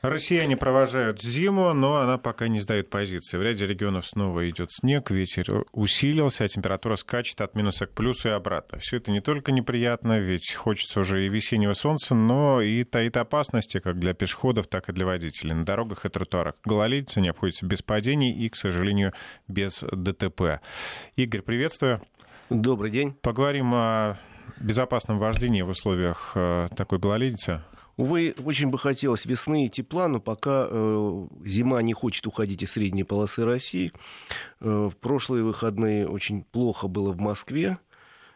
Россияне провожают зиму, но она пока не сдает позиции. В ряде регионов снова идет снег, ветер усилился, а температура скачет от минуса к плюсу и обратно. Все это не только неприятно, ведь хочется уже и весеннего солнца, но и таит опасности как для пешеходов, так и для водителей. На дорогах и тротуарах гололедица не обходится без падений и, к сожалению, без ДТП. Игорь, приветствую. Добрый день. Поговорим о безопасном вождении в условиях э, такой гололедицы. Увы, очень бы хотелось весны и тепла, но пока э, зима не хочет уходить из средней полосы России. Э, в прошлые выходные очень плохо было в Москве.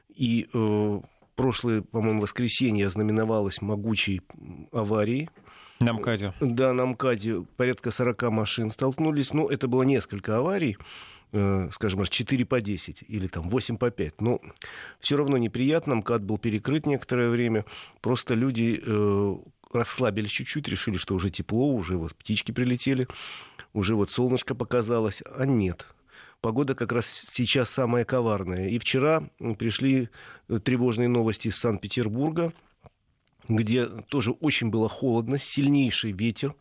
И э, прошлое, по-моему, воскресенье ознаменовалось могучей аварией. На МКАДе. Да, на МКАДе порядка 40 машин столкнулись. Но это было несколько аварий скажем, 4 по 10 или там 8 по 5. Но все равно неприятно. МКАД был перекрыт некоторое время. Просто люди э, расслабились чуть-чуть, решили, что уже тепло, уже вот птички прилетели, уже вот солнышко показалось. А нет. Погода как раз сейчас самая коварная. И вчера пришли тревожные новости из Санкт-Петербурга где тоже очень было холодно, сильнейший ветер.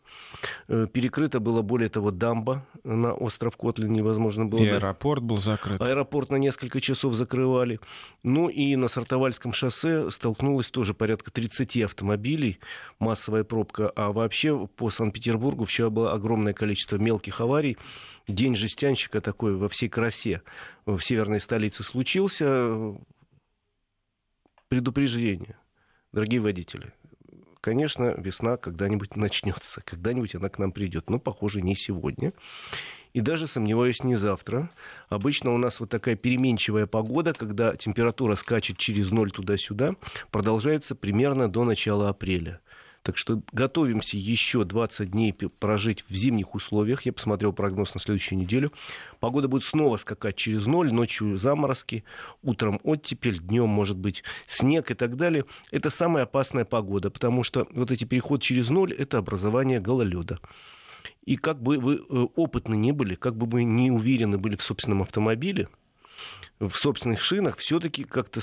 Э, перекрыто было, более того, дамба на остров Котлин невозможно было. И аэропорт был закрыт. Аэропорт на несколько часов закрывали. Ну и на Сартовальском шоссе столкнулось тоже порядка 30 автомобилей, массовая пробка. А вообще по Санкт-Петербургу вчера было огромное количество мелких аварий. День жестянщика такой во всей красе в северной столице случился. Предупреждение дорогие водители, конечно, весна когда-нибудь начнется, когда-нибудь она к нам придет, но, похоже, не сегодня. И даже, сомневаюсь, не завтра. Обычно у нас вот такая переменчивая погода, когда температура скачет через ноль туда-сюда, продолжается примерно до начала апреля. Так что готовимся еще 20 дней прожить в зимних условиях. Я посмотрел прогноз на следующую неделю. Погода будет снова скакать через ноль, ночью заморозки, утром оттепель, днем может быть снег и так далее. Это самая опасная погода, потому что вот эти переход через ноль – это образование гололеда. И как бы вы э, опытны не были, как бы вы не уверены были в собственном автомобиле, в собственных шинах, все-таки как-то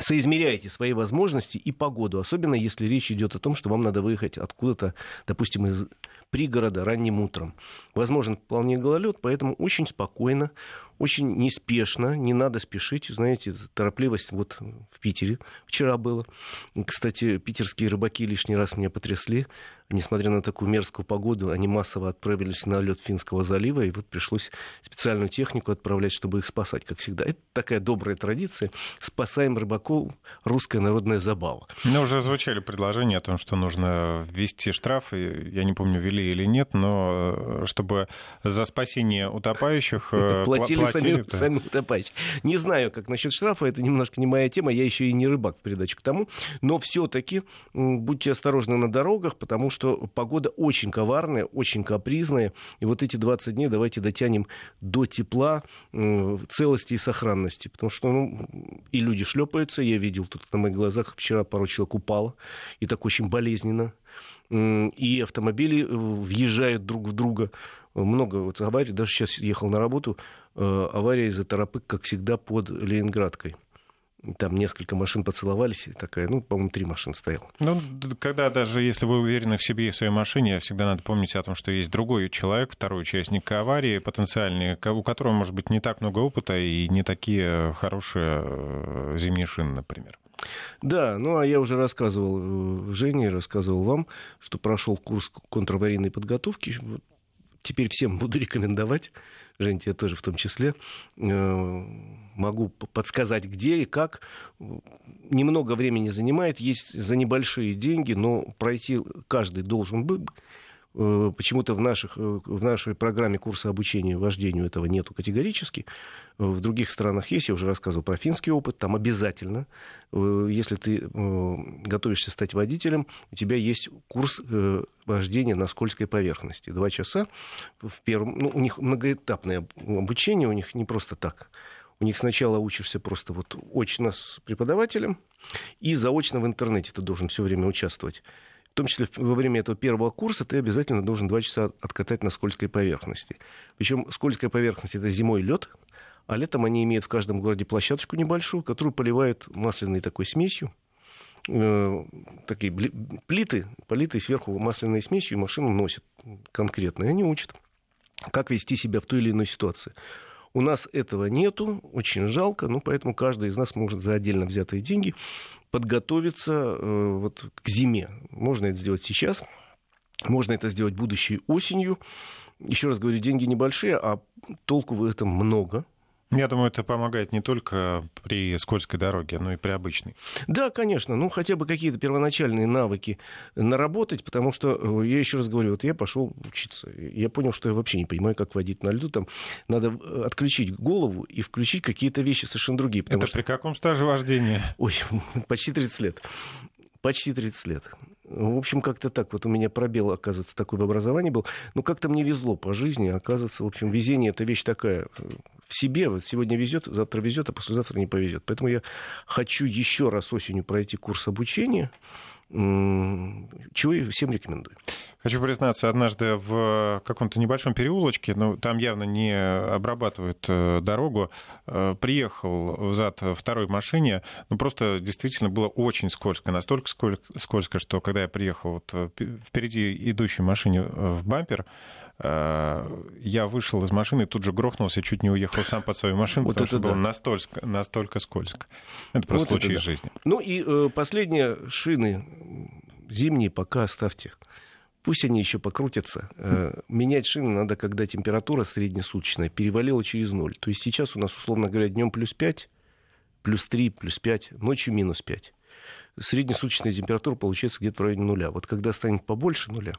соизмеряете свои возможности и погоду, особенно если речь идет о том, что вам надо выехать откуда-то, допустим, из пригорода ранним утром. Возможен вполне гололед, поэтому очень спокойно, очень неспешно, не надо спешить, знаете, торопливость вот в Питере вчера было. Кстати, питерские рыбаки лишний раз меня потрясли несмотря на такую мерзкую погоду, они массово отправились на лед Финского залива, и вот пришлось специальную технику отправлять, чтобы их спасать, как всегда. Это такая добрая традиция. Спасаем рыбаков, русская народная забава. Ну, уже звучали предложения о том, что нужно ввести штрафы. Я не помню, ввели или нет, но э, чтобы за спасение утопающих э, платили, платили сами, сами утопающие. Не знаю, как насчет штрафа, это немножко не моя тема, я еще и не рыбак в передачу к тому, но все-таки будьте осторожны на дорогах, потому что погода очень коварная, очень капризная. И вот эти 20 дней давайте дотянем до тепла, целости и сохранности. Потому что ну, и люди шлепаются. Я видел тут на моих глазах вчера пару человек упало. И так очень болезненно. И автомобили э, въезжают друг в друга. Много вот аварий. Даже сейчас ехал на работу. Э, авария из-за торопык, как всегда, под Ленинградкой там несколько машин поцеловались, такая, ну, по-моему, три машины стояло. Ну, когда даже если вы уверены в себе и в своей машине, всегда надо помнить о том, что есть другой человек, второй участник аварии потенциальный, у которого, может быть, не так много опыта и не такие хорошие э, зимние шины, например. Да, ну а я уже рассказывал э, Жене, рассказывал вам, что прошел курс контраварийной подготовки. Теперь всем буду рекомендовать Жень, тебе тоже в том числе, э, могу подсказать, где и как. Немного времени занимает, есть за небольшие деньги, но пройти каждый должен быть почему-то в, наших, э, в нашей программе курса обучения вождению этого нету категорически. Э, в других странах есть, я уже рассказывал про финский опыт, там обязательно, если ты готовишься стать водителем, у тебя есть курс вождения на скользкой поверхности. Два часа в первом, ну, у них многоэтапное обучение, у них не просто так. У них сначала учишься просто вот очно с преподавателем, и заочно в интернете ты должен все время участвовать в том числе во время этого первого курса, ты обязательно должен два часа откатать на скользкой поверхности. Причем скользкая поверхность это зимой лед, а летом они имеют в каждом городе площадочку небольшую, которую поливают масляной такой смесью. э, такие плиты, политые сверху масляной смесью, и машину носят конкретно. И они учат, как вести себя в той или иной ситуации. У нас этого нету, очень жалко, но поэтому каждый из нас может за отдельно взятые деньги подготовиться э, вот, к зиме. Можно это сделать сейчас, можно это сделать будущей осенью. Еще раз говорю, деньги небольшие, а толку в этом много. Я думаю, это помогает не только при скользкой дороге, но и при обычной. Да, конечно. Ну, хотя бы какие-то первоначальные навыки наработать, потому что, э, я еще раз говорю, вот я пошел учиться. Я понял, что я вообще не понимаю, как водить на льду. Там надо э, отключить голову и включить какие-то вещи совершенно другие. Это что... при каком стаже вождения? Ой, почти 30 лет. Почти 30 лет. В общем, как-то так. Вот у меня пробел, оказывается, такой в образовании был. Но как-то мне везло по жизни. Оказывается, в общем, везение — это вещь такая себе. Вот сегодня везет, завтра везет, а послезавтра не повезет. Поэтому я хочу еще раз осенью пройти курс обучения чего я всем рекомендую. Хочу признаться, однажды в каком-то небольшом переулочке, ну, там явно не обрабатывают э, дорогу, э, приехал взад второй машине, ну, просто действительно было очень скользко, настолько скользко, что когда я приехал вот э, впереди идущей машине в бампер, я вышел из машины тут же грохнулся, чуть не уехал сам под свою машину, вот потому что да. было настолько, настолько скользко. Это просто вот случай да. жизни. Ну и э, последние шины зимние пока оставьте. Пусть они еще покрутятся. Э, менять шины надо, когда температура среднесуточная перевалила через ноль. То есть сейчас у нас, условно говоря, днем плюс 5, плюс 3, плюс 5, ночью минус 5. Среднесуточная температура получается где-то в районе нуля. Вот когда станет побольше нуля,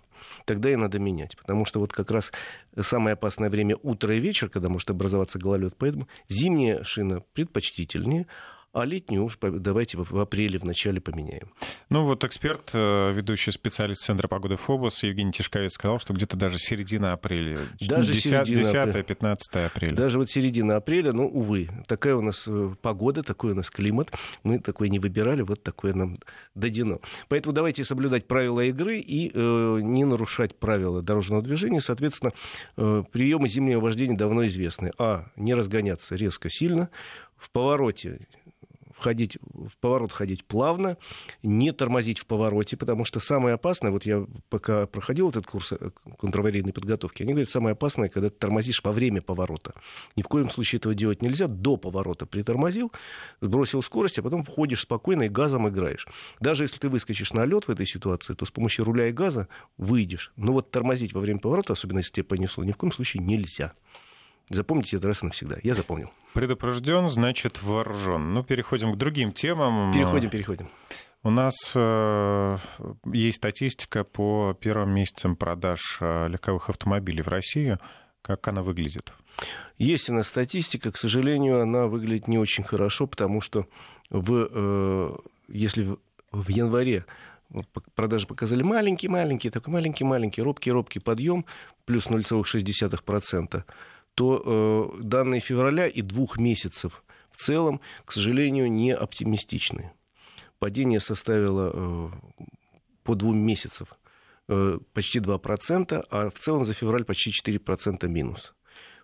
тогда и надо менять. Потому что вот как раз самое опасное время утро и вечер, когда может образоваться гололед. Поэтому зимняя шина предпочтительнее, а летнюю уж давайте в апреле, в начале поменяем. Ну вот эксперт, э, ведущий специалист Центра погоды ФОБОС Евгений Тишковец сказал, что где-то даже середина апреля. Даже 10, середина 10-15 апреля. Даже вот середина апреля, ну, увы, такая у нас э, погода, такой у нас климат. Мы такой не выбирали, вот такое нам дадено. Поэтому давайте соблюдать правила игры и э, не нарушать правила дорожного движения. Соответственно, э, приемы зимнего вождения давно известны. А, не разгоняться резко сильно. В повороте входить, в поворот ходить плавно, не тормозить в повороте, потому что самое опасное, вот я пока проходил этот курс э, контраварийной подготовки, они говорят, самое опасное, когда ты тормозишь во время поворота. Ни в коем случае этого делать нельзя. До поворота притормозил, сбросил скорость, а потом входишь спокойно и газом играешь. Даже если ты выскочишь на лед в этой ситуации, то с помощью руля и газа выйдешь. Но вот тормозить во время поворота, особенно если тебя понесло, ни в коем случае нельзя. Запомните это раз и навсегда. Я запомнил. Предупрежден, значит вооружен. Ну, переходим к другим темам. Переходим, переходим. У нас э, есть статистика по первым месяцам продаж э, легковых автомобилей в России. Как она выглядит? Есть у нас статистика, к сожалению, она выглядит не очень хорошо, потому что в, э, если в, в январе продажи показали маленький-маленький, такой маленький-маленький, робкий-робкий подъем, плюс 0,6%, то э, данные февраля и двух месяцев в целом, к сожалению, не оптимистичны. Падение составило э, по двум месяцам э, почти 2%, а в целом за февраль почти 4% минус.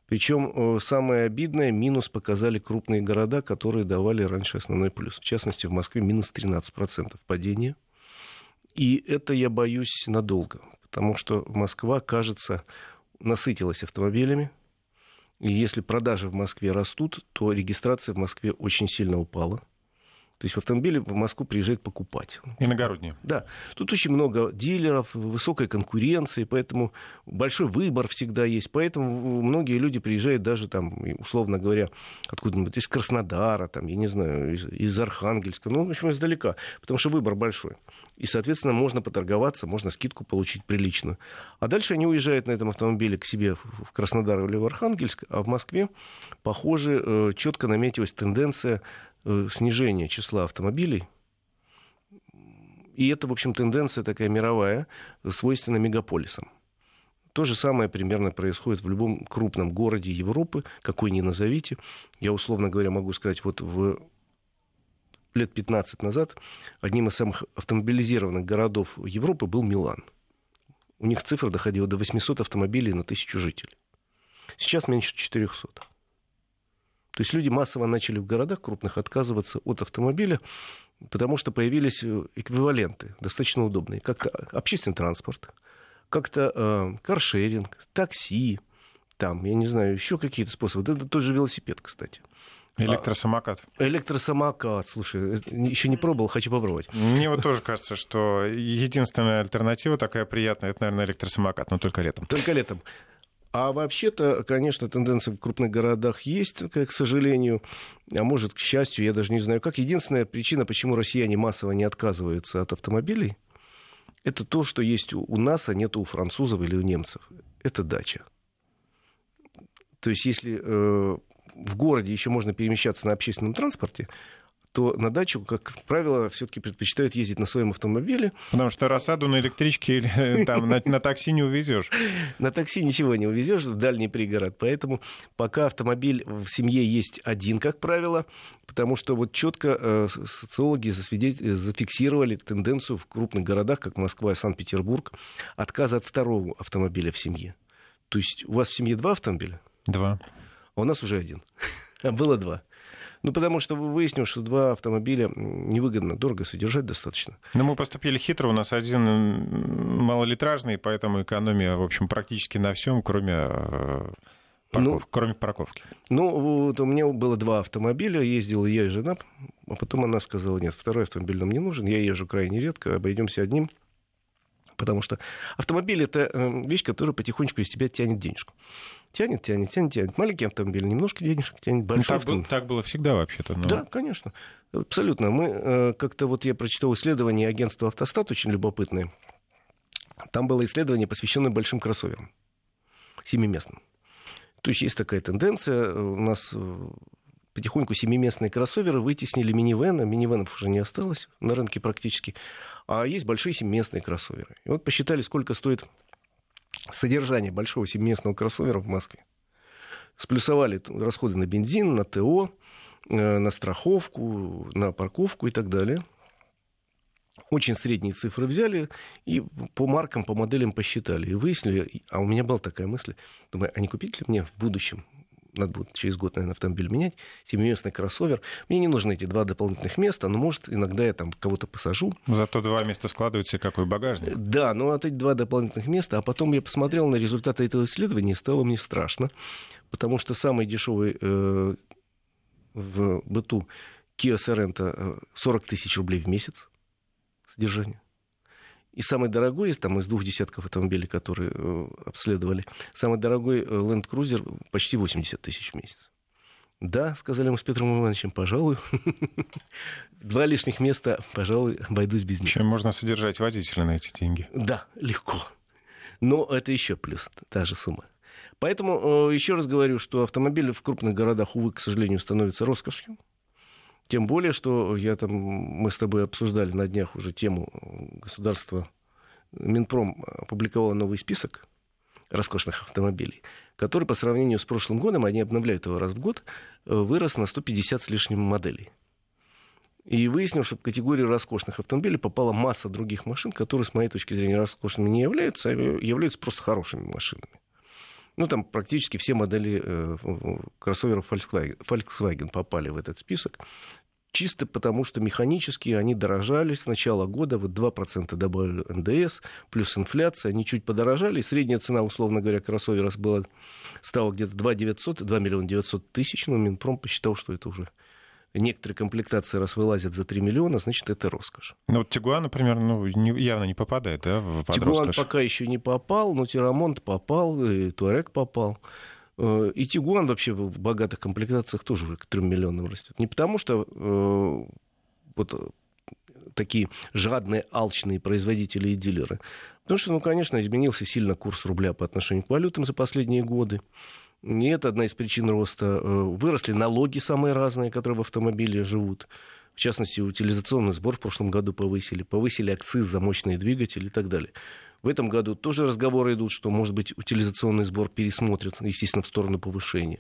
Причем самое обидное, минус показали крупные города, которые давали раньше основной плюс. В частности, в Москве минус 13% падения. И это, я боюсь, надолго, потому что Москва, кажется, насытилась автомобилями, и если продажи в Москве растут, то регистрация в Москве очень сильно упала. То есть в автомобиле в Москву приезжает покупать. Иногородние. Да. Тут очень много дилеров, высокая конкуренция, поэтому большой выбор всегда есть. Поэтому многие люди приезжают даже там, условно говоря, откуда-нибудь из Краснодара, там, я не знаю, из, из Архангельска, ну, в общем, издалека, потому что выбор большой. И, соответственно, можно поторговаться, можно скидку получить приличную. А дальше они уезжают на этом автомобиле к себе в Краснодар или в Архангельск, а в Москве, похоже, э, четко наметилась тенденция снижение числа автомобилей. И это, в общем, тенденция такая мировая, свойственна мегаполисам. То же самое примерно происходит в любом крупном городе Европы, какой ни назовите. Я, условно говоря, могу сказать, вот в лет 15 назад одним из самых автомобилизированных городов Европы был Милан. У них цифра доходила до 800 автомобилей на тысячу жителей. Сейчас меньше 400. То есть люди массово начали в городах крупных отказываться от автомобиля, потому что появились э, эквиваленты, достаточно удобные. Как-то общественный транспорт, как-то э, каршеринг, такси, там, я не знаю, еще какие-то способы. Это тот же велосипед, кстати. Электросамокат. А, электросамокат, слушай, еще не пробовал, хочу попробовать. Мне вот тоже кажется, что единственная альтернатива такая приятная, это, наверное, электросамокат, но только летом. Только летом. А вообще-то, конечно, тенденция в крупных городах есть, к сожалению, а может, к счастью, я даже не знаю как. Единственная причина, почему россияне массово не отказываются от автомобилей, это то, что есть у нас, а нет у французов или у немцев. Это дача. То есть, если э, в городе еще можно перемещаться на общественном транспорте, то на дачу, как правило, все-таки предпочитают ездить на своем автомобиле. Потому что рассаду на электричке или э, там, на, на такси не увезешь. На такси ничего не увезешь в дальний пригород. Поэтому пока автомобиль в семье есть один, как правило, потому что вот четко э, социологи зафиксировали тенденцию в крупных городах, как Москва и Санкт-Петербург, отказа от второго автомобиля в семье. То есть у вас в семье два автомобиля? Два. А у нас уже один. А было два. Ну, потому что выяснилось, что два автомобиля невыгодно, дорого содержать достаточно. Но мы поступили хитро, у нас один малолитражный, поэтому экономия, в общем, практически на всем, кроме э, Парков, ну, кроме парковки. Ну, вот у меня было два автомобиля, ездил я и жена, а потом она сказала, нет, второй автомобиль нам не нужен, я езжу крайне редко, обойдемся одним, потому что автомобиль — это э, вещь, которая потихонечку из тебя тянет денежку. Тянет, тянет, тянет, тянет. Маленький автомобиль немножко денежек тянет, большой ну, так, автомобиль. так было всегда вообще-то. Но... Да, конечно. Абсолютно. Мы э, как-то вот я прочитал исследование агентства «Автостат», очень любопытное. Там было исследование, посвященное большим кроссоверам, семиместным. То есть есть такая тенденция. У нас э, потихоньку семиместные кроссоверы вытеснили минивены. Минивенов уже не осталось на рынке практически. А есть большие семиместные кроссоверы. И вот посчитали, сколько стоит содержание большого семиместного кроссовера в Москве. Сплюсовали расходы на бензин, на ТО, э, на страховку, на парковку и так далее. Очень средние цифры взяли и по маркам, по моделям посчитали. И выяснили, а у меня была такая мысль, думаю, а не купить ли мне в будущем надо будет через год, наверное, автомобиль менять, семиместный кроссовер. Мне не нужны эти два дополнительных места, но, может, иногда я там кого-то посажу. Зато два места складываются, какой багажник. Да, но вот эти два дополнительных места, а потом я посмотрел на результаты этого исследования, и стало мне страшно, потому что самый дешевый э, в быту Kia Sorento 40 тысяч рублей в месяц содержание. И самый дорогой, там, из двух десятков автомобилей, которые э, обследовали, самый дорогой э, Land Cruiser почти 80 тысяч в месяц. Да, сказали мы с Петром Ивановичем, пожалуй. Два лишних места, пожалуй, обойдусь без них. Чем можно содержать водителя на эти деньги? Да, легко. Но это еще плюс, та же сумма. Поэтому э, еще раз говорю, что автомобили в крупных городах, увы, к сожалению, становятся роскошью. Тем более, что я там, мы с тобой обсуждали на днях уже тему государства. Минпром опубликовал новый список роскошных автомобилей, который по сравнению с прошлым годом, они обновляют его раз в год, вырос на 150 с лишним моделей. И выяснилось, что в категорию роскошных автомобилей попала масса других машин, которые, с моей точки зрения, роскошными не являются, а являются просто хорошими машинами. Ну, там практически все модели э, кроссоверов Volkswagen, Volkswagen попали в этот список чисто потому, что механически они дорожали с начала года, вот 2% добавили НДС, плюс инфляция, они чуть подорожали, и средняя цена, условно говоря, кроссовера была, стала где-то 2 900, 2 миллиона 900 тысяч, но Минпром посчитал, что это уже некоторые комплектации раз вылазят за 3 миллиона, значит, это роскошь. Ну, вот Тигуан, например, ну, не, явно не попадает, да, в Тигуан роскошь. пока еще не попал, но Тирамонт попал, и Туарек попал. Э, и Тигуан вообще в богатых комплектациях тоже уже к 3 миллионам растет. Не потому что э, вот э, такие жадные, алчные производители и дилеры. Потому что, ну, конечно, изменился сильно курс рубля по отношению к валютам за последние годы. И это одна из причин роста. Выросли налоги самые разные, которые в автомобиле живут. В частности, утилизационный сбор в прошлом году повысили. Повысили акциз за мощные двигатели и так далее. В этом году тоже разговоры идут, что, может быть, утилизационный сбор пересмотрят, естественно, в сторону повышения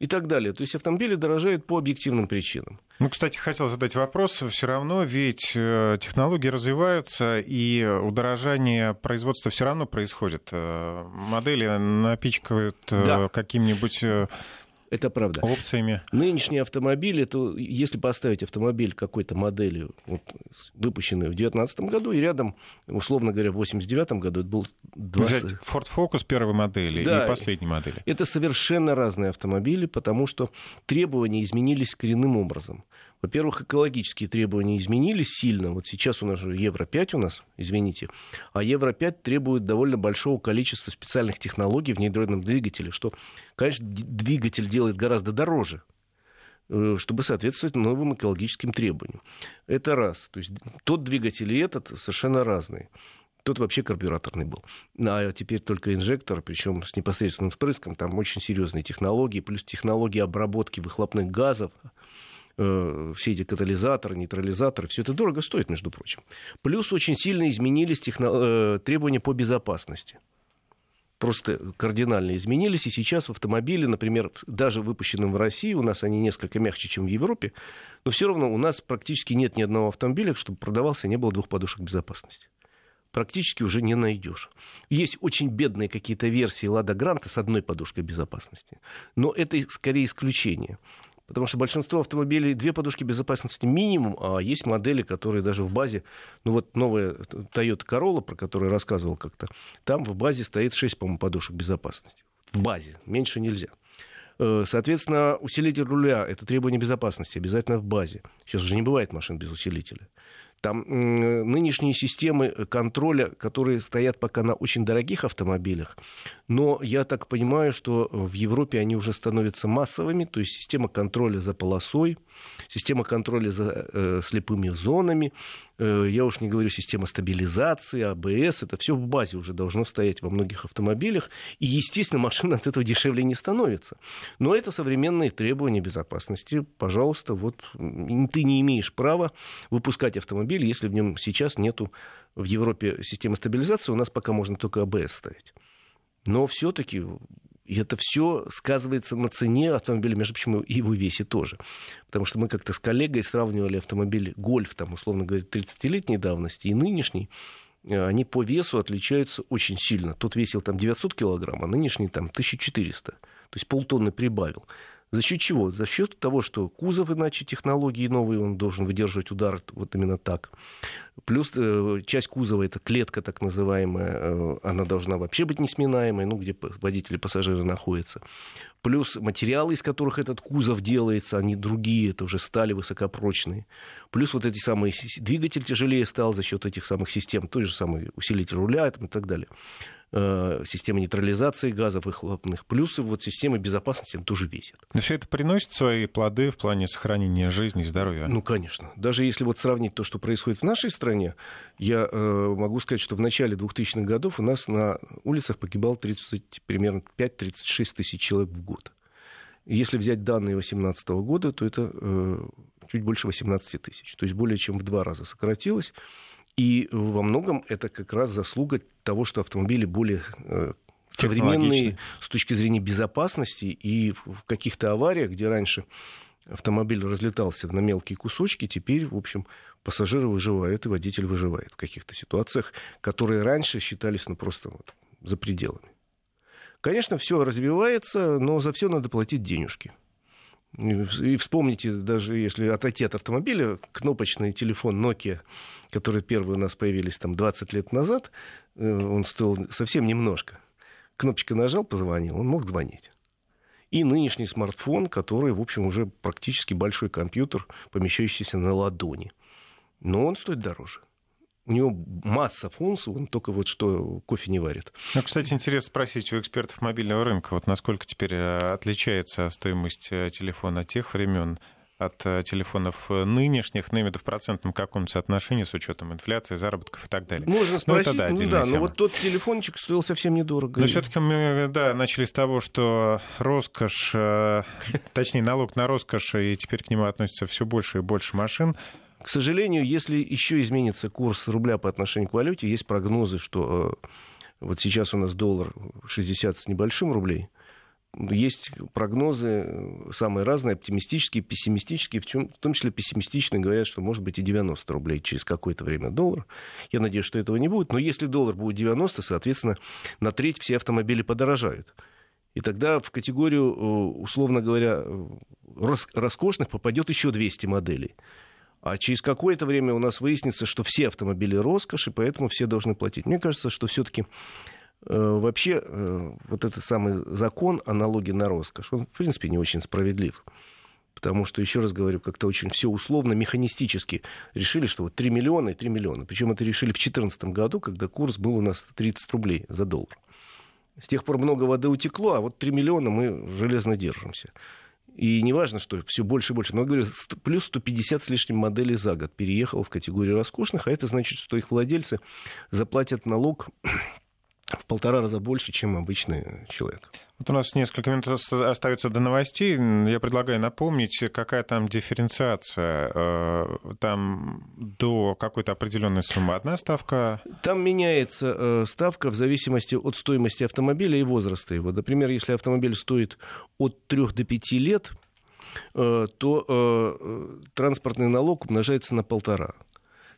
и так далее. То есть автомобили дорожают по объективным причинам. Ну, кстати, хотел задать вопрос. Все равно ведь э, технологии развиваются, и удорожание производства все равно происходит. Э, модели напичкают э, да. каким-нибудь Это правда. Опциями. Нынешние автомобили, то если поставить автомобиль какой-то модели, вот, выпущенный в 2019 году, и рядом, условно говоря, в 1989 году это был 20... Ford Focus первой модели да, и последней модели. Это совершенно разные автомобили, потому что требования изменились коренным образом. Во-первых, экологические требования изменились сильно. Вот сейчас у нас же Евро-5 у нас, извините. А Евро-5 требует довольно большого количества специальных технологий в внедренном двигателе, что, конечно, двигатель делает гораздо дороже э, чтобы соответствовать новым экологическим требованиям. Это раз. То есть тот двигатель и этот совершенно разные. Тот вообще карбюраторный был. А теперь только инжектор, причем с непосредственным впрыском. Там очень серьезные технологии, плюс технологии обработки выхлопных газов, Э, все эти катализаторы, нейтрализаторы, все это дорого стоит, между прочим. Плюс очень сильно изменились техно... Э, требования по безопасности. Просто кардинально изменились, и сейчас в автомобиле, например, даже выпущенном в России, у нас они несколько мягче, чем в Европе, но все равно у нас практически нет ни одного автомобиля, чтобы продавался, не было двух подушек безопасности практически уже не найдешь. Есть очень бедные какие-то версии Лада Гранта с одной подушкой безопасности, но это скорее исключение. Потому что большинство автомобилей две подушки безопасности минимум, а есть модели, которые даже в базе, ну вот новая Toyota Corolla, про которую я рассказывал как-то, там в базе стоит 6, по-моему, подушек безопасности. В базе. Меньше нельзя. Э, соответственно, усилитель руля – это требование безопасности, обязательно в базе. Сейчас уже не бывает машин без усилителя. Там нынешние системы контроля, которые стоят пока на очень дорогих автомобилях, но я так понимаю, что в Европе они уже становятся массовыми, то есть система контроля за полосой, система контроля за э, слепыми зонами, я уж не говорю система стабилизации, АБС, это все в базе уже должно стоять во многих автомобилях, и, естественно, машина от этого дешевле не становится. Но это современные требования безопасности. Пожалуйста, вот ты не имеешь права выпускать автомобиль автомобиль, если в нем сейчас нету в Европе системы стабилизации, у нас пока можно только АБС ставить. Но все-таки и это все сказывается на цене автомобиля, между прочим, и в весе тоже. Потому что мы как-то с коллегой сравнивали автомобиль «Гольф», там, условно говоря, 30-летней давности и нынешний. Э, они по весу отличаются очень сильно. Тот весил там 900 килограмм, а нынешний там 1400. То есть полтонны прибавил. За счет чего? За счет того, что кузов, иначе технологии новые, он должен выдерживать удар вот именно так. Плюс э, часть кузова, это клетка так называемая, э, она должна вообще быть несминаемой, ну, где водители пассажиры находятся. Плюс материалы, из которых этот кузов делается, они другие, это уже стали высокопрочные. Плюс вот эти самые двигатель тяжелее стал за счет этих самых систем, той же самый усилитель руля и так далее. Э, система нейтрализации газов выхлопных, плюсы вот системы безопасности тоже весят. Но все это приносит свои плоды в плане сохранения жизни и здоровья? Ну, конечно. Даже если вот сравнить то, что происходит в нашей стране, я э, могу сказать, что в начале 2000-х годов у нас на улицах погибало 30, примерно 5-36 тысяч человек в год. Если взять данные 2018 года, то это э, чуть больше 18 тысяч. То есть более чем в два раза сократилось. И во многом это как раз заслуга того, что автомобили более э, современные с точки зрения безопасности и в каких-то авариях, где раньше автомобиль разлетался на мелкие кусочки, теперь, в общем, пассажиры выживают и водитель выживает в каких-то ситуациях, которые раньше считались ну, просто вот, за пределами. Конечно, все развивается, но за все надо платить денежки. И вспомните, даже если отойти от автомобиля, кнопочный телефон Nokia, который первые у нас появились там 20 лет назад, э, он стоил совсем немножко. Кнопочка нажал, позвонил, он мог звонить. И нынешний смартфон, который, в общем, уже практически большой компьютер, помещающийся на ладони. Но он стоит дороже у него масса функций, он только вот что кофе не варит. Ну, кстати, интересно спросить у экспертов мобильного рынка, вот насколько теперь э, отличается стоимость э, телефона тех времен от э, телефонов нынешних, ну, именно в процентном каком соотношении с учетом инфляции, заработков и так далее. Можно спросить, ну, это, да, ну да, тема. но вот тот телефончик стоил совсем недорого. Но все-таки мы, да, начали с того, что роскошь, точнее, налог на роскошь, и теперь к нему относится все больше и больше машин, к сожалению, если еще изменится курс рубля по отношению к валюте, есть прогнозы, что э, вот сейчас у нас доллар 60 с небольшим рублей, есть прогнозы э, самые разные, оптимистические, пессимистические, в, чем, в том числе пессимистичные говорят, что может быть и 90 рублей через какое-то время доллар. Я надеюсь, что этого не будет. Но если доллар будет 90, соответственно, на треть все автомобили подорожают. И тогда в категорию, условно говоря, роскошных попадет еще 200 моделей. А через какое-то время у нас выяснится, что все автомобили роскоши, поэтому все должны платить. Мне кажется, что все-таки э, вообще э, вот этот самый закон о налоге на роскошь, он, в принципе, не очень справедлив. Потому что, еще раз говорю, как-то очень все условно, механистически решили, что вот 3 миллиона и 3 миллиона. Причем это решили в 2014 году, когда курс был у нас 30 рублей за доллар. С тех пор много воды утекло, а вот 3 миллиона мы железно держимся. И не важно, что все больше и больше. Но, говорю, плюс 150 с лишним моделей за год переехал в категорию роскошных, а это значит, что их владельцы заплатят налог в полтора раза больше, чем обычный человек. Вот у нас несколько минут остается до новостей. Я предлагаю напомнить, какая там дифференциация. Э, там до какой-то определенной суммы одна ставка? Там меняется э, ставка в зависимости от стоимости автомобиля и возраста его. Например, если автомобиль стоит от 3 до 5 лет, э, то транспортный налог умножается на полтора.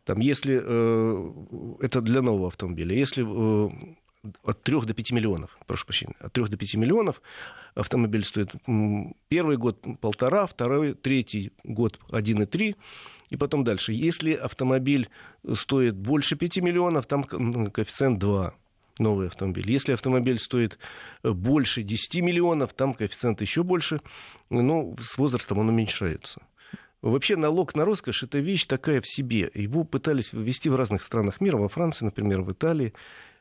Там, если это для нового автомобиля, если от 3 до 5 миллионов, прошу прощения, от 3 до 5 миллионов автомобиль стоит первый год полтора, второй, третий год 1,3 и потом дальше. Если автомобиль стоит больше 5 миллионов, там коэффициент 2 новый автомобиль. Если автомобиль стоит больше 10 миллионов, там коэффициент еще больше, но с возрастом он уменьшается. Вообще налог на роскошь – это вещь такая в себе. Его пытались ввести в разных странах мира, во Франции, например, в Италии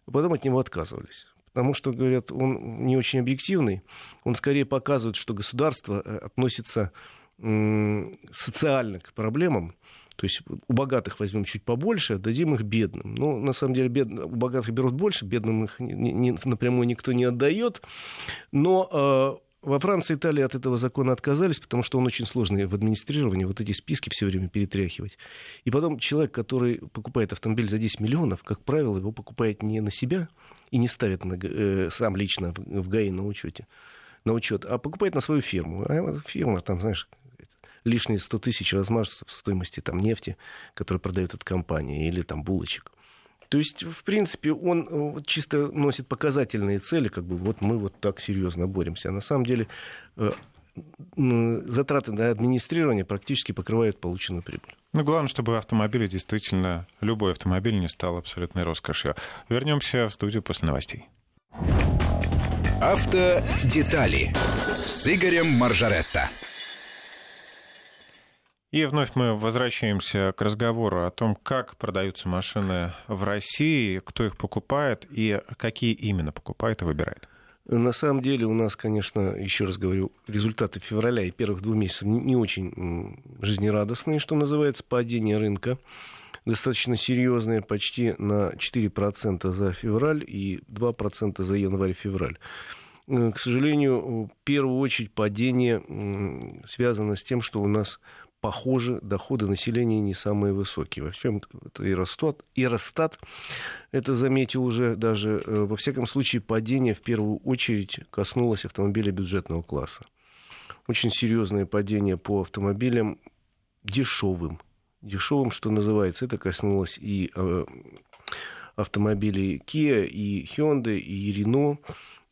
потом от него отказывались. Потому что, говорят, он не очень объективный, он скорее показывает, что государство э, относится социально к проблемам, то есть у богатых возьмем чуть побольше, отдадим их бедным. Но на самом деле бед... у богатых берут больше, бедным их не, не, напрямую никто не отдает. Но э, во Франции и Италии от этого закона отказались, потому что он очень сложный в администрировании, вот эти списки все время перетряхивать. И потом человек, который покупает автомобиль за 10 миллионов, как правило, его покупает не на себя и не ставит на, э, сам лично в, ГАИ на учете, на учет, а покупает на свою фирму. А фирма там, знаешь, лишние 100 тысяч размажется в стоимости там, нефти, которую продает эта компания, или там булочек. То есть, в принципе, он э, чисто носит показательные цели, как бы вот мы вот так серьезно боремся. А на самом деле э, затраты на администрирование практически покрывают полученную прибыль. Ну, главное, чтобы автомобили действительно, любой автомобиль не стал абсолютной роскошью. Вернемся в студию после новостей. Автодетали с Игорем Маржаретто. И вновь мы возвращаемся к разговору о том, как продаются машины в России, кто их покупает и какие именно покупает и выбирает. На самом деле у нас, конечно, еще раз говорю, результаты февраля и первых двух месяцев не очень жизнерадостные, что называется, падение рынка достаточно серьезные, почти на 4% за февраль и 2% за январь-февраль. К сожалению, в первую очередь падение связано с тем, что у нас похоже, доходы населения не самые высокие. Во всем это и Росстат, и Росстат это заметил уже даже. Э, во всяком случае, падение в первую очередь коснулось автомобиля бюджетного класса. Очень серьезное падение по автомобилям дешевым. Дешевым, что называется, это коснулось и э, автомобилей Kia, и Hyundai, и Renault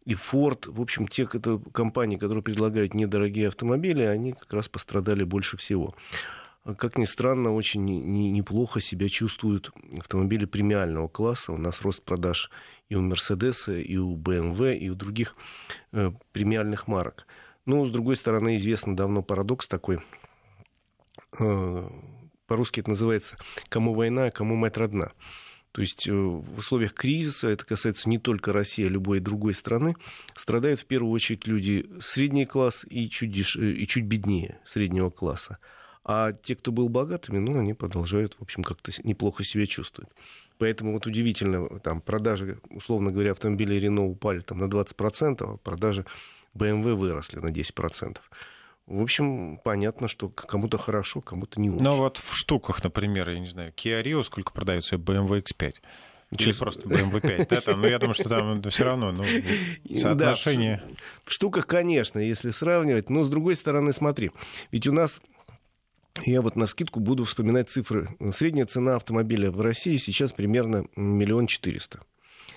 и Ford, в общем, те это компании, которые предлагают недорогие автомобили, они как раз пострадали больше всего. Как ни странно, очень неплохо себя чувствуют автомобили премиального класса. У нас рост продаж и у Мерседеса, и у BMW, и у других э, премиальных марок. Но, с другой стороны, известно давно парадокс такой. Э, по-русски это называется «кому война, а кому мать родна». То есть э, в условиях кризиса, это касается не только России, а любой другой страны, страдают в первую очередь люди средний класс и чуть, деш... и чуть беднее среднего класса. А те, кто был богатыми, ну, они продолжают, в общем, как-то неплохо себя чувствовать. Поэтому вот удивительно, там, продажи, условно говоря, автомобилей Рено упали там, на 20%, а продажи BMW выросли на 10%. В общем, понятно, что кому-то хорошо, кому-то не очень. Ну вот в штуках, например, я не знаю, Kia Rio сколько продается BMW X5? Или просто BMW 5, да, там, ну, я думаю, что там все равно, ну, соотношение... Да, в штуках, конечно, если сравнивать, но с другой стороны, смотри, ведь у нас я вот на скидку буду вспоминать цифры. Средняя цена автомобиля в России сейчас примерно миллион четыреста.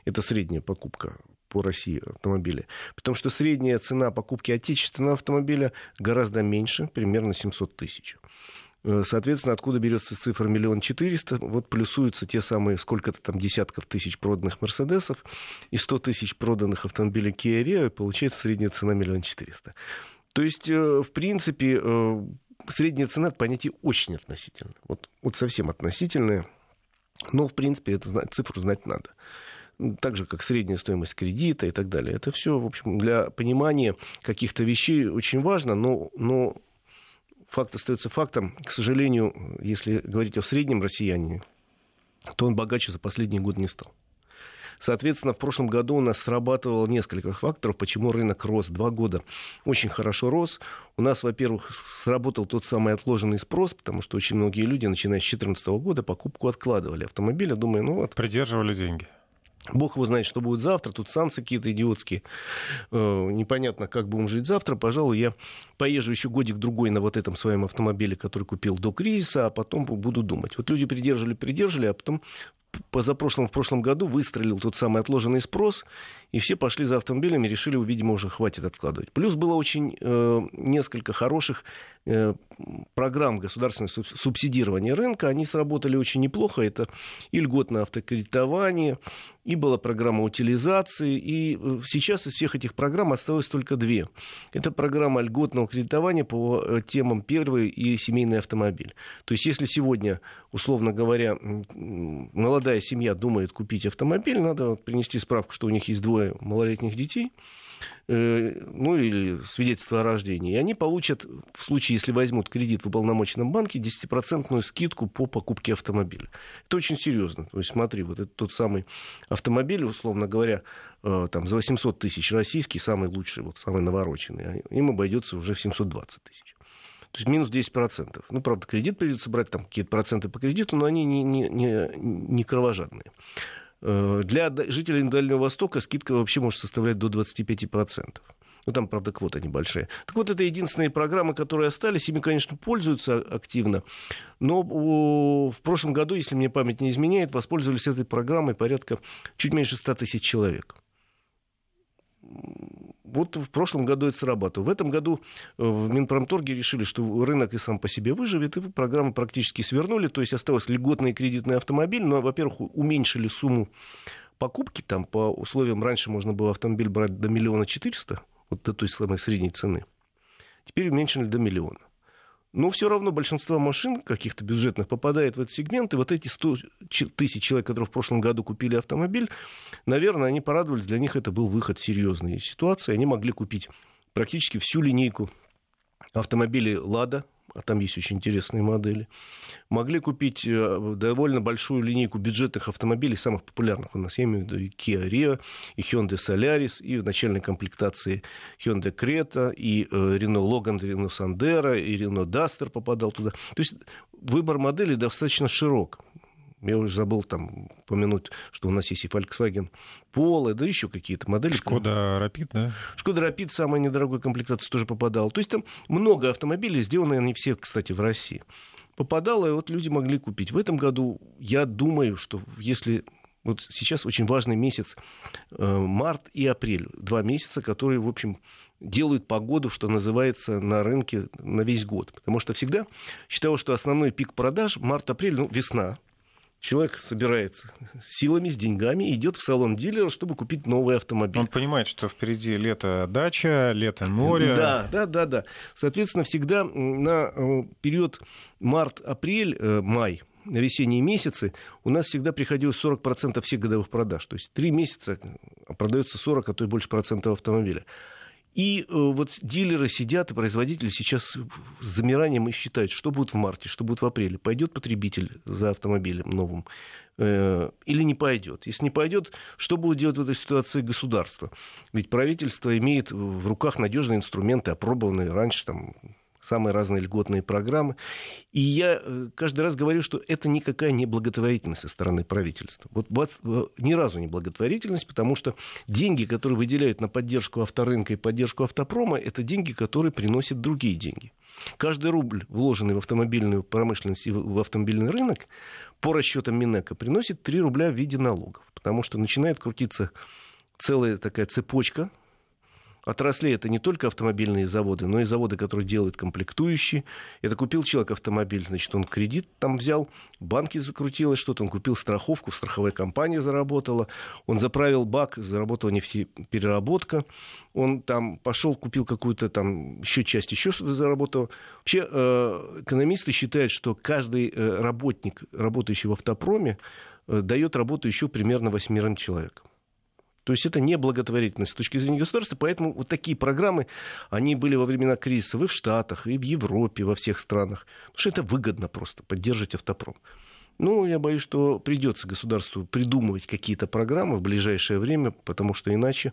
Это средняя покупка по России автомобиля. Потому что средняя цена покупки отечественного автомобиля гораздо меньше, примерно 700 тысяч. Э, соответственно, откуда берется цифра миллион четыреста? Вот плюсуются те самые сколько-то там десятков тысяч проданных Мерседесов и сто тысяч проданных автомобилей Kia Rio, и получается средняя цена миллион четыреста. То есть, э, в принципе, э, средняя цена это понятие очень относительное. Вот, вот совсем относительное. Но, в принципе, эту цифру знать надо так же, как средняя стоимость кредита и так далее. Это все, в общем, для понимания каких-то вещей очень важно, но, но факт остается фактом. К сожалению, если говорить о среднем россиянине, то он богаче за последний год не стал. Соответственно, в прошлом году у нас срабатывало несколько факторов, почему рынок рос. Два года очень хорошо рос. У нас, во-первых, сработал тот самый отложенный спрос, потому что очень многие люди, начиная с 2014 года, покупку откладывали автомобиля, думая, ну вот... Придерживали деньги. Бог его знает, что будет завтра, тут санкции какие-то идиотские, э, непонятно, как будем жить завтра. Пожалуй, я поезжу еще годик-другой на вот этом своем автомобиле, который купил до кризиса, а потом буду думать. Вот люди придерживали, придерживали, а потом позапрошлом, в прошлом году выстрелил тот самый отложенный спрос, и все пошли за автомобилями, решили, видимо, уже хватит откладывать. Плюс было очень э, несколько хороших э, программ государственного субсидирования рынка, они сработали очень неплохо. Это и льготное автокредитование, и была программа утилизации, и э, сейчас из всех этих программ осталось только две. Это программа льготного кредитования по э, темам первый и семейный автомобиль. То есть если сегодня, условно говоря, молодая семья думает купить автомобиль, надо принести справку, что у них есть двое малолетних детей, ну или свидетельство о рождении, и они получат, в случае, если возьмут кредит в уполномоченном банке, 10% скидку по покупке автомобиля. Это очень серьезно. То есть смотри, вот этот тот самый автомобиль, условно говоря, э, там, за 800 тысяч российский, самый лучший, вот, самый навороченный, а им обойдется уже в 720 тысяч. То есть минус 10%. Ну, правда, кредит придется брать, там какие-то проценты по кредиту, но они не, не, не, не кровожадные. Э, для жителей Дальнего Востока скидка вообще может составлять до 25%. Ну, там, правда, квота небольшая. Так вот, это единственные программы, которые остались. Ими, конечно, пользуются активно. Но в прошлом году, если мне память не изменяет, воспользовались этой программой порядка чуть меньше 100 тысяч человек вот в прошлом году это срабатывало. В этом году э, в Минпромторге решили, что рынок и сам по себе выживет, и программу практически свернули, то есть осталось льготный кредитный автомобиль, но, во-первых, уменьшили сумму покупки, там по условиям раньше можно было автомобиль брать до миллиона четыреста, вот до той самой средней цены, теперь уменьшили до миллиона. Но все равно большинство машин каких-то бюджетных попадает в этот сегмент, и вот эти 100 тысяч человек, которые в прошлом году купили автомобиль, наверное, они порадовались, для них это был выход серьезной ситуации, они могли купить практически всю линейку автомобилей «Лада», а там есть очень интересные модели, могли купить э, довольно большую линейку бюджетных автомобилей, самых популярных у нас, я имею в виду и Kia Rio, и Hyundai Solaris, и в начальной комплектации Hyundai Creta, и э, Renault Logan, Renault Sandero, и Renault Duster попадал туда. То есть выбор моделей достаточно широк. Я уже забыл там упомянуть, что у нас есть и Volkswagen Polo, да еще какие-то модели. Шкода Rapid, да? Шкода Rapid, самая недорогая комплектация, тоже попадала. То есть там много автомобилей, сделаны они все, кстати, в России. Попадало, и вот люди могли купить. В этом году я думаю, что если вот сейчас очень важный месяц, э, март и апрель. Два месяца, которые, в общем, делают погоду, что называется, на рынке на весь год. Потому что всегда считал, что основной пик продаж март-апрель, ну, весна, человек собирается силами, с деньгами, идет в салон дилера, чтобы купить новый автомобиль. Он понимает, что впереди лето дача, лето море. Да, да, да, да. Соответственно, всегда на э, период март-апрель, э, май, на весенние месяцы у нас всегда приходилось 40% всех годовых продаж. То есть три месяца продается 40, а то и больше процентов автомобиля. И э, вот дилеры сидят, и производители сейчас с замиранием и считают, что будет в марте, что будет в апреле. Пойдет потребитель за автомобилем новым э, или не пойдет. Если не пойдет, что будет делать в этой ситуации государство? Ведь правительство имеет в руках надежные инструменты, опробованные раньше там, самые разные льготные программы. И я э, каждый раз говорю, что это никакая не благотворительность со стороны правительства. Вот, вот э, ни разу не благотворительность, потому что деньги, которые выделяют на поддержку авторынка и поддержку автопрома, это деньги, которые приносят другие деньги. Каждый рубль, вложенный в автомобильную промышленность и в автомобильный рынок, по расчетам Минэка, приносит 3 рубля в виде налогов, потому что начинает крутиться целая такая цепочка отраслей это не только автомобильные заводы, но и заводы, которые делают комплектующие. Это купил человек автомобиль, значит, он кредит там взял, банки закрутилось что-то, он купил страховку, страховая компания заработала, он заправил бак, заработала нефтепереработка, он там пошел, купил какую-то там еще часть, еще что-то заработал. Вообще э, экономисты считают, что каждый э, работник, работающий в автопроме, э, дает работу еще примерно восьмерым человекам. То есть это не благотворительность с точки зрения государства, поэтому вот такие программы, они были во времена кризиса и в Штатах, и в Европе, во всех странах. Потому что это выгодно просто поддерживать автопром. Ну, я боюсь, что придется государству придумывать какие-то программы в ближайшее время, потому что иначе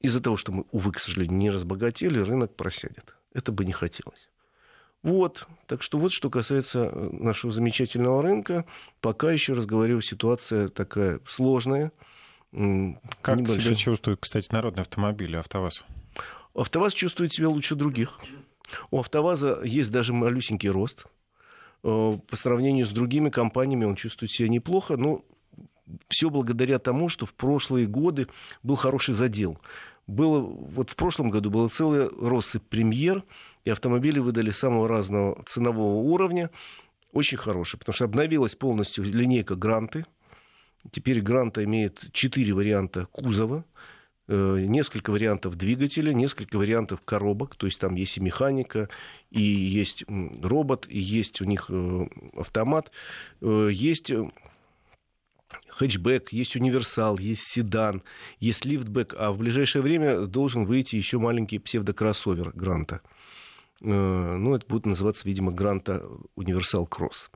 из-за того, что мы, увы, к сожалению, не разбогатели, рынок просядет. Это бы не хотелось. Вот, так что вот что касается э, нашего замечательного рынка. Пока еще раз говорю, ситуация такая сложная. Как себя чувствует, кстати, народный автомобиль, АвтоВАЗ? АвтоВАЗ чувствует себя лучше других. У АвтоВАЗа есть даже малюсенький рост. Э, по сравнению с другими компаниями он чувствует себя неплохо, но все благодаря тому, что в прошлые годы был хороший задел. Было, вот в прошлом году было целый россыпь премьер, и автомобили выдали самого разного ценового уровня, очень хороший, потому что обновилась полностью линейка «Гранты», Теперь Гранта имеет четыре варианта кузова, э, несколько вариантов двигателя, несколько вариантов коробок, то есть там есть и механика, и есть робот, и есть у них э, автомат, э, есть хэтчбэк, есть универсал, есть седан, есть лифтбэк, а в ближайшее время должен выйти еще маленький псевдокроссовер Гранта. Ну, это будет называться, видимо, Гранта Универсал Кросс.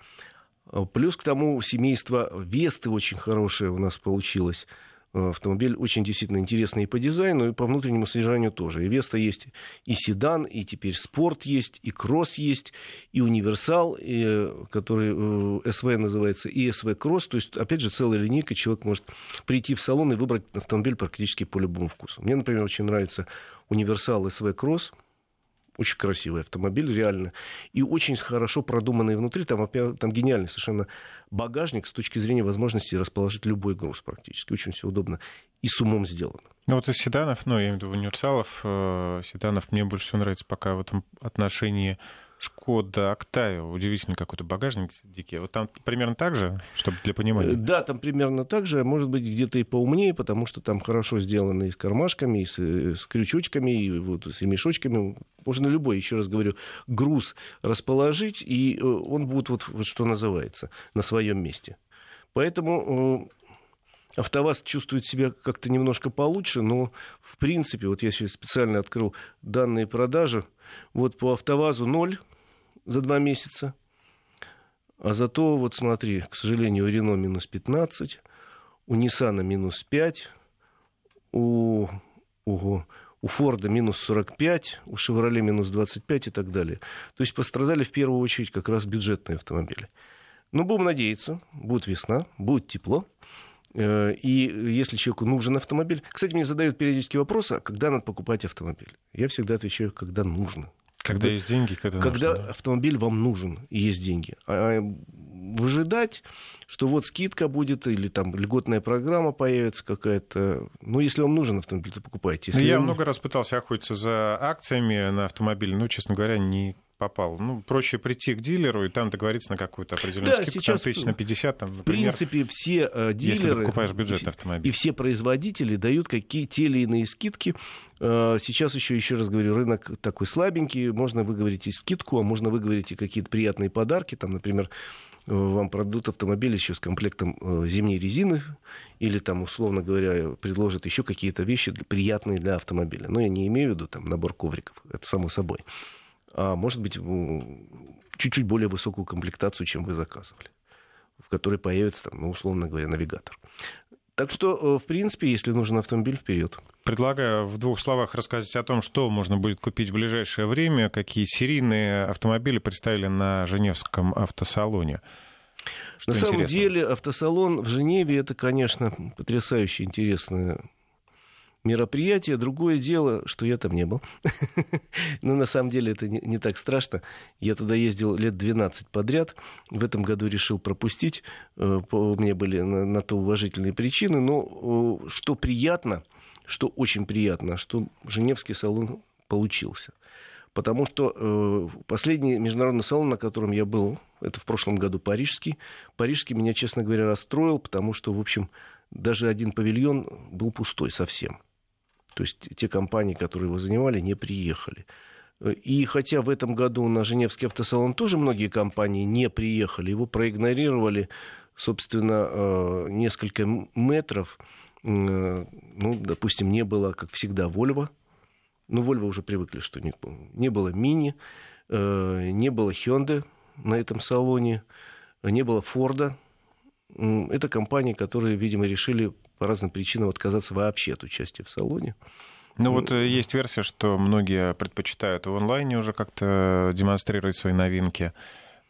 Э, плюс к тому семейство Весты очень хорошее у нас получилось. Э, автомобиль очень действительно интересный и по дизайну, и по внутреннему содержанию тоже. И Веста есть и седан, и теперь спорт есть, и кросс есть, и универсал, и, э, который СВ называется, и СВ кросс. То есть, опять же, целая линейка. Человек может прийти в салон и выбрать автомобиль практически по любому вкусу. Мне, например, очень нравится универсал СВ кросс – очень красивый автомобиль, реально. И очень хорошо продуманный внутри. Там, там гениальный совершенно багажник с точки зрения возможности расположить любой груз практически. Очень все удобно и с умом сделано. Ну вот из седанов, ну, я имею в виду универсалов, э, седанов мне больше всего нравится пока в этом отношении Шкода Октавио, удивительный какой-то багажник дикий. Вот там примерно так же, чтобы для понимания? Да, там примерно так же, может быть где-то и поумнее, потому что там хорошо сделано и с кармашками, и с, и с крючочками, и вот с ремешочками. Можно любой, еще раз говорю, груз расположить, и э, он будет вот, вот что называется, на своем месте. Поэтому э, АвтоВАЗ чувствует себя как-то немножко получше, но в принципе, вот я сейчас специально открыл данные продажи, вот по АвтоВАЗу ноль за два месяца. А зато, вот смотри, к сожалению, у Рено минус 15, у Ниссана минус 5, у, у, у Форда минус 45, у Шевроле минус 25 и так далее. То есть пострадали в первую очередь как раз бюджетные автомобили. Но будем надеяться, будет весна, будет тепло. Э, и если человеку нужен автомобиль... Кстати, мне задают периодически вопросы, а когда надо покупать автомобиль? Я всегда отвечаю, когда нужно. Когда, когда есть деньги, когда, когда нужно, да. автомобиль вам нужен и есть деньги. А, а выжидать, что вот скидка будет или там льготная программа появится какая-то. Ну, если вам нужен автомобиль, то покупайте. Если Я вам... много раз пытался охотиться за акциями на автомобиль, но, честно говоря, не попал. Ну, проще прийти к дилеру и там договориться на какую-то определенную да, скидку, сейчас, там, тысяч на 50, там, например. В принципе, все э, дилеры... Если ты покупаешь бюджетный автомобиль. И все производители дают какие те или иные скидки. Э, сейчас еще, еще раз говорю, рынок такой слабенький. Можно выговорить и скидку, а можно выговорить и какие-то приятные подарки. Там, например, э, вам продадут автомобиль еще с комплектом э, зимней резины или там, условно говоря, предложат еще какие-то вещи приятные для автомобиля. Но я не имею в виду там набор ковриков, это само собой может быть, чуть-чуть более высокую комплектацию, чем вы заказывали, в которой появится, ну, условно говоря, навигатор. Так что, э, в принципе, если нужен автомобиль, вперед. Предлагаю в двух словах рассказать о том, что можно будет купить в ближайшее время, какие серийные автомобили представили на Женевском автосалоне. Что на самом деле автосалон в Женеве это, конечно, потрясающе интересное мероприятие. Другое дело, что я там не был. Но на самом деле это не, не так страшно. Я туда ездил лет 12 подряд. В этом году решил пропустить. Э, у меня были на, на то уважительные причины. Но что приятно, что очень приятно, что Женевский салон получился. Потому что э, последний международный салон, на котором я был, это в прошлом году парижский, парижский меня, честно говоря, расстроил, потому что, в общем, даже один павильон был пустой совсем. То есть те компании, которые его занимали, не приехали. И хотя в этом году на Женевский автосалон тоже многие компании не приехали, его проигнорировали, собственно, э, несколько метров. Э, ну, допустим, не было, как всегда, Volvo. Ну, Volvo уже привыкли, что не, не было Мини, э, не было Hyundai на этом салоне, не было Форда. Это компании, которые, видимо, решили по разным причинам отказаться вообще от участия в салоне. Ну вот э, есть версия, что многие предпочитают в онлайне уже как-то демонстрировать свои новинки.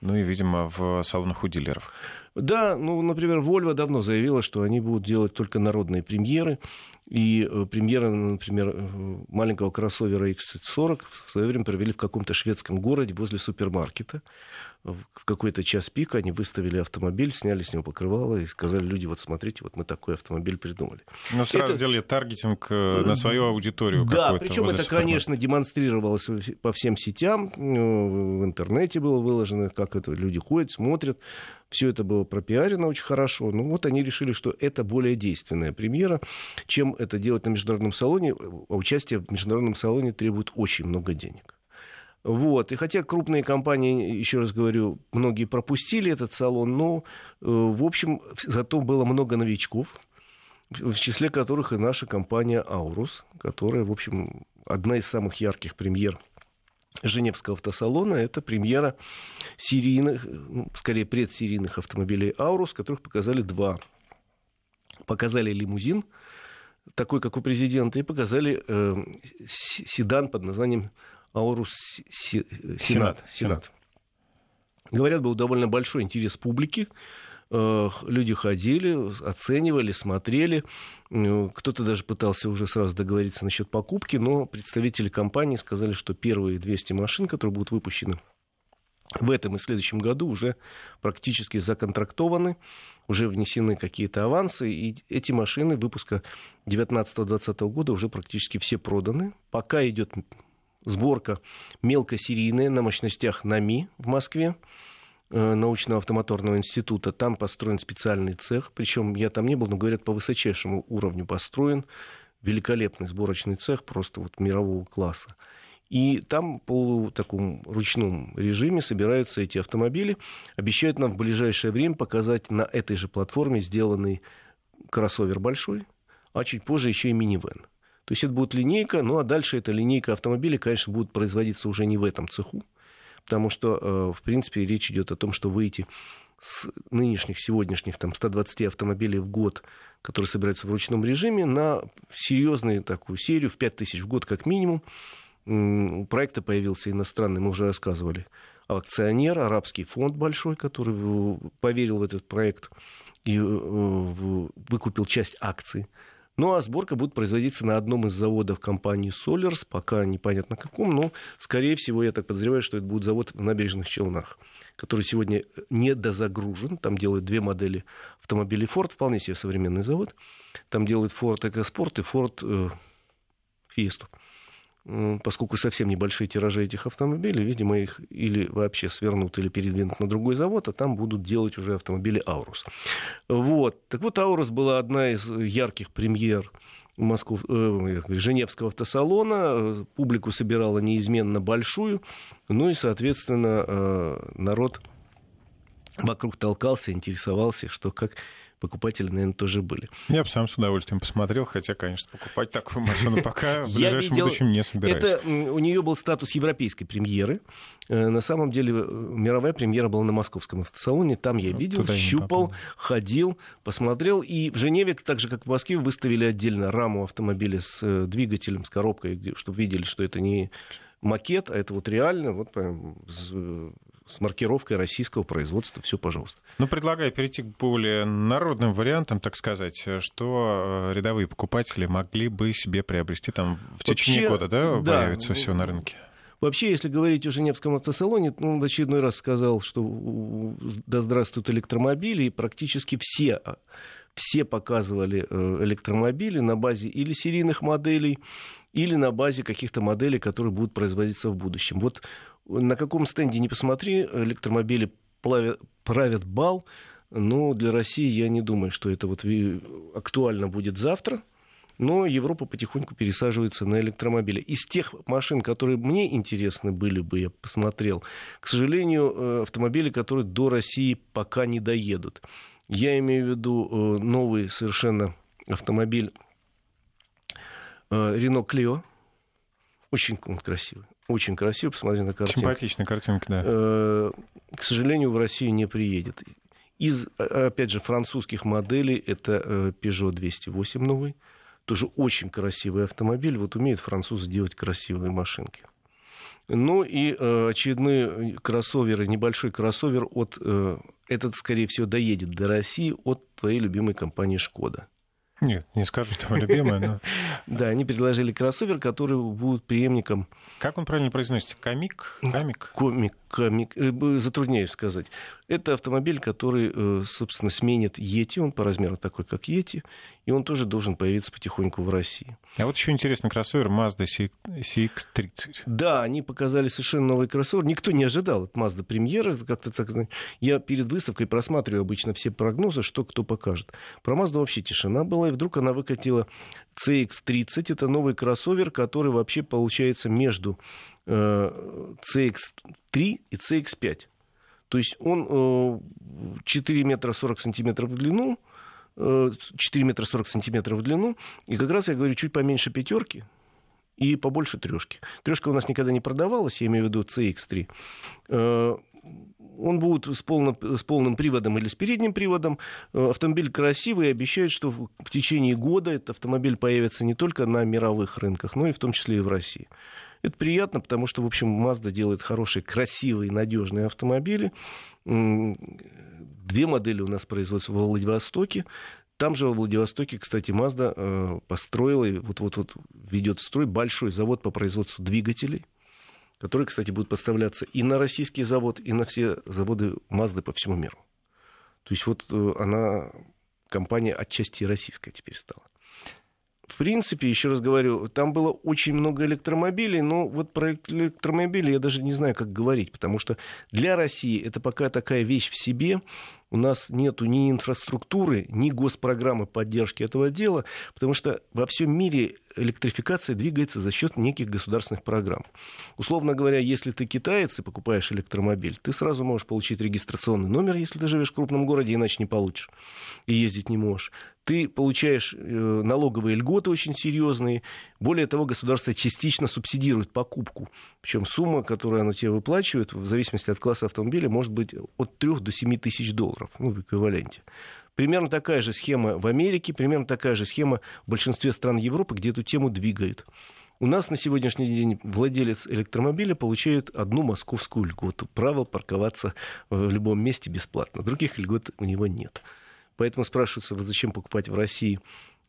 Ну и, видимо, в салонах у дилеров. Да, ну, например, Volvo давно заявила, что они будут делать только народные премьеры. И э, премьера, например, э, маленького кроссовера X40 в свое время провели в каком-то шведском городе возле супермаркета в какой-то час пик они выставили автомобиль, сняли с него покрывало и сказали, люди, вот смотрите, вот мы такой автомобиль придумали. Ну, сразу это... сделали таргетинг э, на свою аудиторию. Да, причем это, конечно, демонстрировалось по всем сетям, ну, в интернете было выложено, как это люди ходят, смотрят. Все это было пропиарено очень хорошо. Ну вот они решили, что это более действенная премьера, чем это делать на международном салоне. А участие в международном салоне требует очень много денег. Вот. И хотя крупные компании, еще раз говорю, многие пропустили этот салон, но, э, в общем, зато было много новичков, в числе которых и наша компания «Аурус», которая, в общем, одна из самых ярких премьер Женевского автосалона. Это премьера серийных, ну, скорее предсерийных автомобилей «Аурус», которых показали два. Показали лимузин, такой, как у президента, и показали э, седан под названием Аурус Сенат. Сенат. Сенат. Говорят, был довольно большой интерес публики. Э, люди ходили, оценивали, смотрели. Э, кто-то даже пытался уже сразу договориться насчет покупки, но представители компании сказали, что первые 200 машин, которые будут выпущены в этом и следующем году, уже практически законтрактованы, уже внесены какие-то авансы, и эти машины выпуска 19-20 года уже практически все проданы. Пока идет сборка мелкосерийная на мощностях НАМИ в Москве э, научного автомоторного института. Там построен специальный цех, причем я там не был, но говорят, по высочайшему уровню построен. Великолепный сборочный цех, просто вот мирового класса. И там по такому ручному режиме собираются эти автомобили. Обещают нам в ближайшее время показать на этой же платформе сделанный кроссовер большой, а чуть позже еще и минивэн. То есть это будет линейка, ну а дальше эта линейка автомобилей, конечно, будет производиться уже не в этом цеху, потому что, э, в принципе, речь идет о том, что выйти с нынешних, сегодняшних там, 120 автомобилей в год, которые собираются в ручном режиме, на серьезную такую серию в 5000 в год как минимум. У проекта появился иностранный, мы уже рассказывали, акционер, арабский фонд большой, который поверил в этот проект и э, выкупил часть акций ну а сборка будет производиться на одном из заводов компании Solars, пока непонятно каком, но, скорее всего, я так подозреваю, что это будет завод в набережных Челнах, который сегодня недозагружен. Там делают две модели автомобилей Ford, вполне себе современный завод. Там делают Ford EcoSport и Ford э, Fiesta поскольку совсем небольшие тиражи этих автомобилей, видимо, их или вообще свернут, или передвинут на другой завод, а там будут делать уже автомобили «Аурус». Вот. Так вот, «Аурус» была одна из ярких премьер Москву, э, Женевского автосалона. Публику собирала неизменно большую. Ну и, соответственно, э, народ вокруг толкался, интересовался, что как покупатели, наверное, тоже были. Я бы сам с удовольствием посмотрел, хотя, конечно, покупать такую машину пока в ближайшем будущем не собираюсь. Это, у нее был статус европейской премьеры. Э, на самом деле э, мировая премьера была на московском автосалоне. Там я ну, видел, щупал, ходил, посмотрел. И в Женеве, так же как в Москве, выставили отдельно раму автомобиля с э, двигателем, с коробкой, чтобы видели, что это не макет, а это вот реально вот с маркировкой российского производства, все, пожалуйста. Ну, предлагаю перейти к более народным вариантам, так сказать, что э, рядовые покупатели могли бы себе приобрести там в течение Вообще, года, да, да, появится все на рынке? Вообще, если говорить о Женевском автосалоне, ну, в очередной раз сказал, что да здравствуют электромобили, и практически все, все показывали э, электромобили на базе или серийных моделей, или на базе каких-то моделей, которые будут производиться в будущем. Вот на каком стенде не посмотри, электромобили плавят, правят бал, но для России я не думаю, что это вот актуально будет завтра – но Европа потихоньку пересаживается на электромобили. Из тех машин, которые мне интересны были бы, я посмотрел, к сожалению, э, автомобили, которые до России пока не доедут. Я имею в виду э, новый совершенно автомобиль Рено Клио. Очень он красивый. Очень красивый, посмотри на картинку. Симпатичная картинка, да. Э, к сожалению, в Россию не приедет. Из, опять же, французских моделей это Peugeot 208 новый, тоже очень красивый автомобиль. Вот умеют французы делать красивые машинки. Ну и э, очередной кроссовер, небольшой кроссовер от... Э, этот, скорее всего, доедет до России от твоей любимой компании «Шкода». Нет, не скажу, что любимая, но... Да, они предложили кроссовер, который будет преемником... Как он правильно произносится? Комик? Комик? Комик, комик. Затрудняюсь сказать. Это автомобиль, который, э, собственно, сменит Ети. Он по размеру такой, как Ети. И он тоже должен появиться потихоньку в России. А вот еще интересный кроссовер Mazda CX-30. Да, они показали совершенно новый кроссовер. Никто не ожидал от Mazda премьеры. Как-то так... Я перед выставкой просматриваю обычно все прогнозы, что кто покажет. Про Mazda вообще тишина была и вдруг она выкатила CX-30. Это новый кроссовер, который вообще получается между э, CX-3 и CX-5. То есть он 4 э, метра 40 сантиметров в длину, 4 э, метра 40 сантиметров в длину, и как раз я говорю чуть поменьше пятерки, и побольше трешки. Трешка у нас никогда не продавалась, я имею в виду CX3 он будет с полным, с полным приводом или с передним приводом. Э, автомобиль красивый и обещают, что в, в течение года этот автомобиль появится не только на мировых рынках, но и в том числе и в России. Это приятно, потому что, в общем, Mazda делает хорошие, красивые, надежные автомобили. Две модели у нас производятся во Владивостоке. Там же во Владивостоке, кстати, Mazda э, построила, вот-вот-вот ведет в строй большой завод по производству двигателей – которые, кстати, будут поставляться и на российский завод, и на все заводы Мазды по всему миру. То есть вот э, она, компания отчасти российская теперь стала. В принципе, еще раз говорю, там было очень много электромобилей, но вот про электромобили я даже не знаю, как говорить, потому что для России это пока такая вещь в себе, у нас нет ни инфраструктуры, ни госпрограммы поддержки этого дела, потому что во всем мире электрификация двигается за счет неких государственных программ. Условно говоря, если ты китаец и покупаешь электромобиль, ты сразу можешь получить регистрационный номер, если ты живешь в крупном городе, иначе не получишь и ездить не можешь. Ты получаешь э, налоговые льготы очень серьезные. Более того, государство частично субсидирует покупку. Причем сумма, которую оно тебе выплачивает, в зависимости от класса автомобиля, может быть от 3 до 7 тысяч долларов ну, в эквиваленте. Примерно такая же схема в Америке, примерно такая же схема в большинстве стран Европы, где эту тему двигают. У нас на сегодняшний день владелец электромобиля получает одну московскую льготу. Право парковаться в любом месте бесплатно. Других льгот у него нет. Поэтому спрашивается, вот зачем покупать в России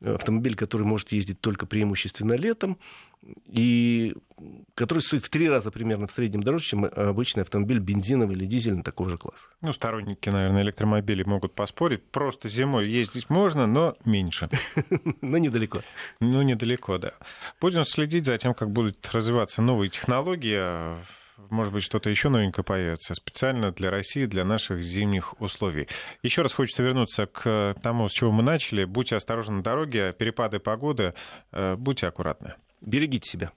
автомобиль, который может ездить только преимущественно летом, и который стоит в три раза примерно в среднем дороже, чем обычный автомобиль бензиновый или дизельный такого же класса. Ну, сторонники, наверное, электромобилей могут поспорить. Просто зимой ездить можно, но меньше. Но недалеко. Ну, недалеко, да. Будем следить за тем, как будут развиваться новые технологии может быть, что-то еще новенькое появится специально для России, для наших зимних условий. Еще раз хочется вернуться к тому, с чего мы начали. Будьте осторожны на дороге, перепады погоды, э, будьте аккуратны. Берегите себя.